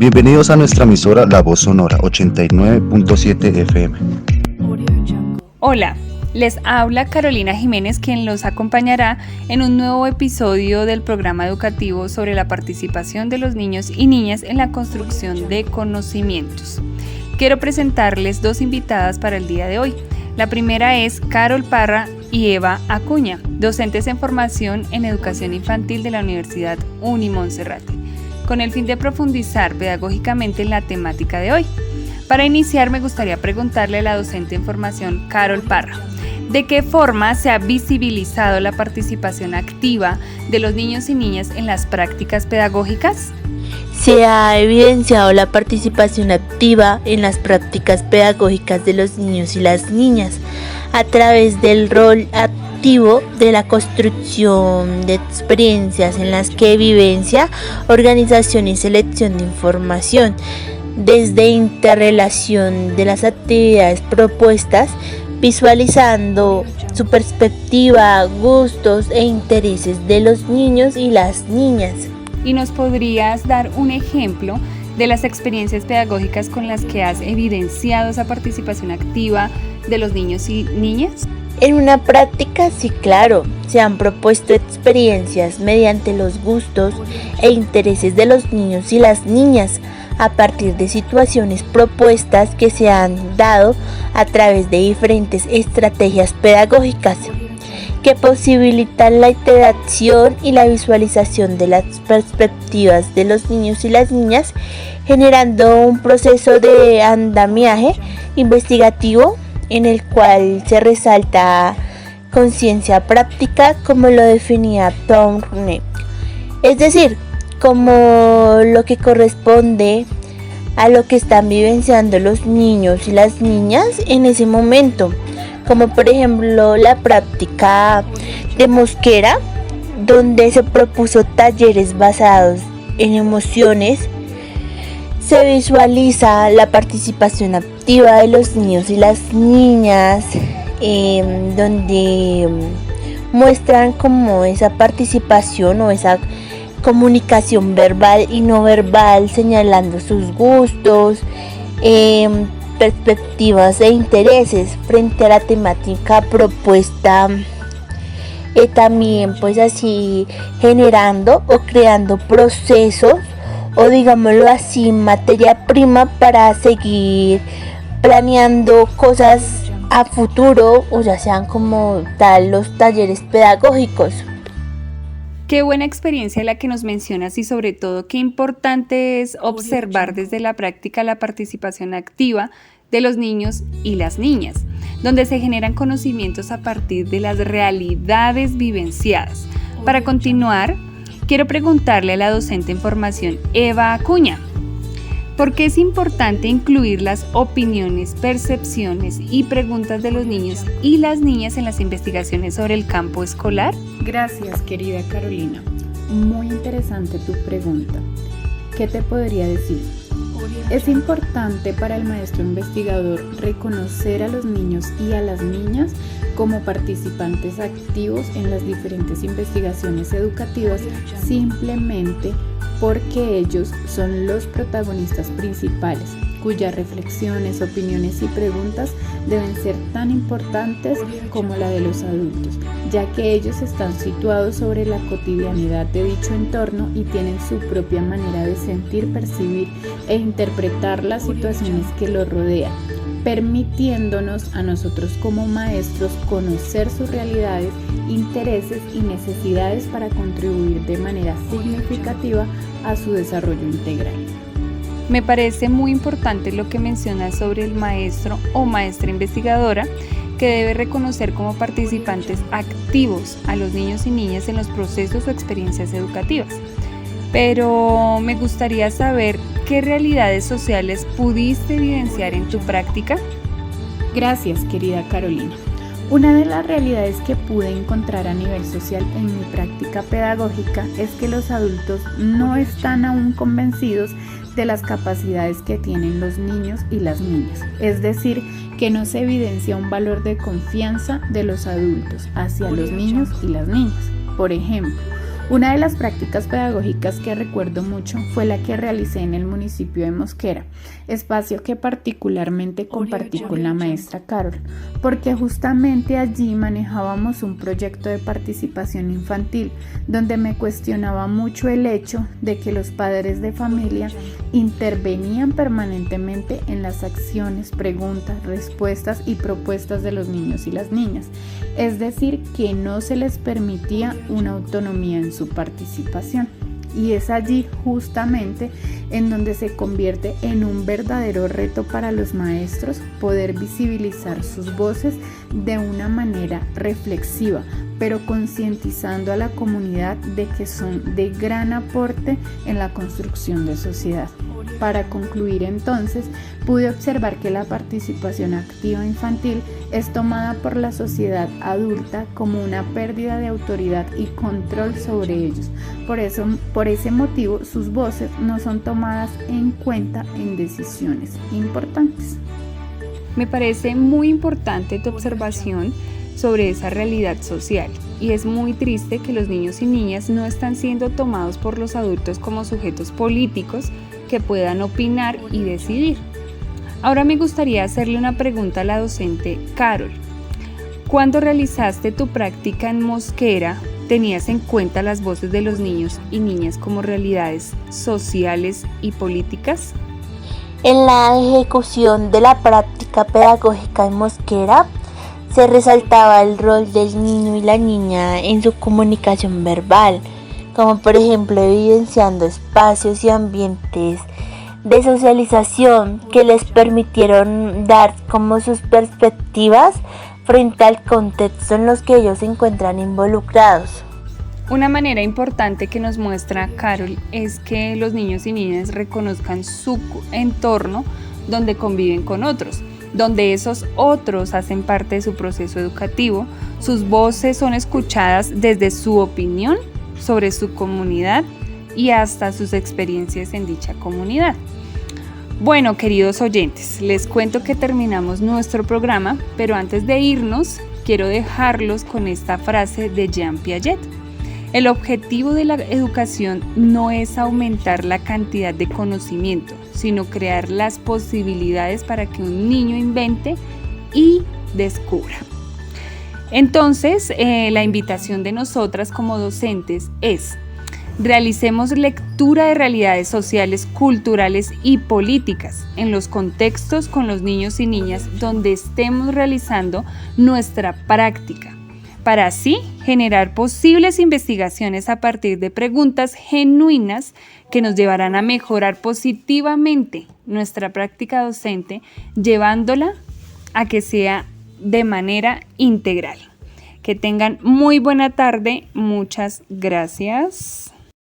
Bienvenidos a nuestra emisora La Voz Sonora 89.7 FM. Hola, les habla Carolina Jiménez quien los acompañará en un nuevo episodio del programa educativo sobre la participación de los niños y niñas en la construcción de conocimientos. Quiero presentarles dos invitadas para el día de hoy. La primera es Carol Parra y Eva Acuña, docentes en formación en educación infantil de la Universidad Unimonserrate, con el fin de profundizar pedagógicamente en la temática de hoy. Para iniciar me gustaría preguntarle a la docente en formación Carol Parra, ¿de qué forma se ha visibilizado la participación activa de los niños y niñas en las prácticas pedagógicas? Se ha evidenciado la participación activa en las prácticas pedagógicas de los niños y las niñas a través del rol activo de la construcción de experiencias en las que vivencia, organización y selección de información, desde interrelación de las actividades propuestas, visualizando su perspectiva, gustos e intereses de los niños y las niñas y nos podrías dar un ejemplo de las experiencias pedagógicas con las que has evidenciado esa participación activa de los niños y niñas? En una práctica, sí, claro, se han propuesto experiencias mediante los gustos e intereses de los niños y las niñas a partir de situaciones propuestas que se han dado a través de diferentes estrategias pedagógicas que posibilitan la interacción y la visualización de las perspectivas de los niños y las niñas, generando un proceso de andamiaje investigativo en el cual se resalta conciencia práctica como lo definía Tom Rune. Es decir, como lo que corresponde a lo que están vivenciando los niños y las niñas en ese momento como por ejemplo la práctica de Mosquera, donde se propuso talleres basados en emociones. Se visualiza la participación activa de los niños y las niñas, em, donde muestran como esa participación o esa comunicación verbal y no verbal, señalando sus gustos, em, perspectivas e intereses frente a la temática propuesta y también pues así generando o creando procesos o digámoslo así materia prima para seguir planeando cosas a futuro o ya sean como tal los talleres pedagógicos. Qué buena experiencia la que nos mencionas y sobre todo qué importante es observar desde la práctica la participación activa de los niños y las niñas, donde se generan conocimientos a partir de las realidades vivenciadas. Para continuar, quiero preguntarle a la docente en formación Eva Acuña, ¿por qué es importante incluir las opiniones, percepciones y preguntas de los niños y las niñas en las investigaciones sobre el campo escolar? Gracias, querida Carolina. Muy interesante tu pregunta. ¿Qué te podría decir? Es importante para el maestro investigador reconocer a los niños y a las niñas como participantes activos en las diferentes investigaciones educativas simplemente porque ellos son los protagonistas principales cuyas reflexiones, opiniones y preguntas deben ser tan importantes como la de los adultos, ya que ellos están situados sobre la cotidianidad de dicho entorno y tienen su propia manera de sentir, percibir e interpretar las situaciones que los rodean permitiéndonos a nosotros como maestros conocer sus realidades, intereses y necesidades para contribuir de manera significativa a su desarrollo integral. Me parece muy importante lo que mencionas sobre el maestro o maestra investigadora que debe reconocer como participantes activos a los niños y niñas en los procesos o experiencias educativas. Pero me gustaría saber qué realidades sociales pudiste evidenciar en tu práctica. Gracias, querida Carolina. Una de las realidades que pude encontrar a nivel social en mi práctica pedagógica es que los adultos no están aún convencidos de las capacidades que tienen los niños y las niñas. Es decir, que no se evidencia un valor de confianza de los adultos hacia los niños y las niñas. Por ejemplo, Una de las prácticas pedagógicas que recuerdo mucho fue la que realicé en el municipio de Mosquera, espacio que particularmente compartí con la maestra Carol, porque justamente allí manejábamos un proyecto de participación infantil donde me cuestionaba mucho el hecho de que los padres de familia intervenían permanentemente en las acciones, preguntas, respuestas y propuestas de los niños y las niñas, es decir, que no se les permitía una autonomía en su participación. Y es allí justamente en donde se convierte en un verdadero reto para los maestros poder visibilizar sus voces de una manera reflexiva, pero concientizando a la comunidad de que son de gran aporte en la construcción de sociedad. Para concluir entonces, pude observar que la participación activa infantil es tomada por la sociedad adulta como una pérdida de autoridad y control sobre ellos. Por, eso, por ese motivo, sus voces no son tomadas en cuenta en decisiones importantes. Me parece muy importante tu observación sobre esa realidad social y es muy triste que los niños y niñas no están siendo tomados por los adultos como sujetos políticos que puedan opinar y decidir. Ahora me gustaría hacerle una pregunta a la docente Carol. ¿Cuándo realizaste tu práctica en Mosquera, tenías en cuenta las voces de los niños y niñas como realidades sociales y políticas? En la ejecución de la práctica pedagógica en Mosquera, se resaltaba el rol del niño y la niña en su comunicación verbal, como por ejemplo evidenciando espacios y ambientes de socialización que les permitieron dar como sus perspectivas frente al contexto en los que ellos se encuentran involucrados. Una manera importante que nos muestra Carol es que los niños y niñas reconozcan su entorno donde conviven con otros, donde esos otros hacen parte de su proceso educativo, sus voces son escuchadas desde su opinión sobre su comunidad y hasta sus experiencias en dicha comunidad. Bueno, queridos oyentes, les cuento que terminamos nuestro programa, pero antes de irnos, quiero dejarlos con esta frase de Jean Piaget. El objetivo de la educación no es aumentar la cantidad de conocimiento, sino crear las posibilidades para que un niño invente y descubra. Entonces, eh, la invitación de nosotras como docentes es, realicemos lectura de realidades sociales, culturales y políticas en los contextos con los niños y niñas donde estemos realizando nuestra práctica, para así generar posibles investigaciones a partir de preguntas genuinas que nos llevarán a mejorar positivamente nuestra práctica docente, llevándola a que sea de manera integral. Que tengan muy buena tarde. Muchas gracias.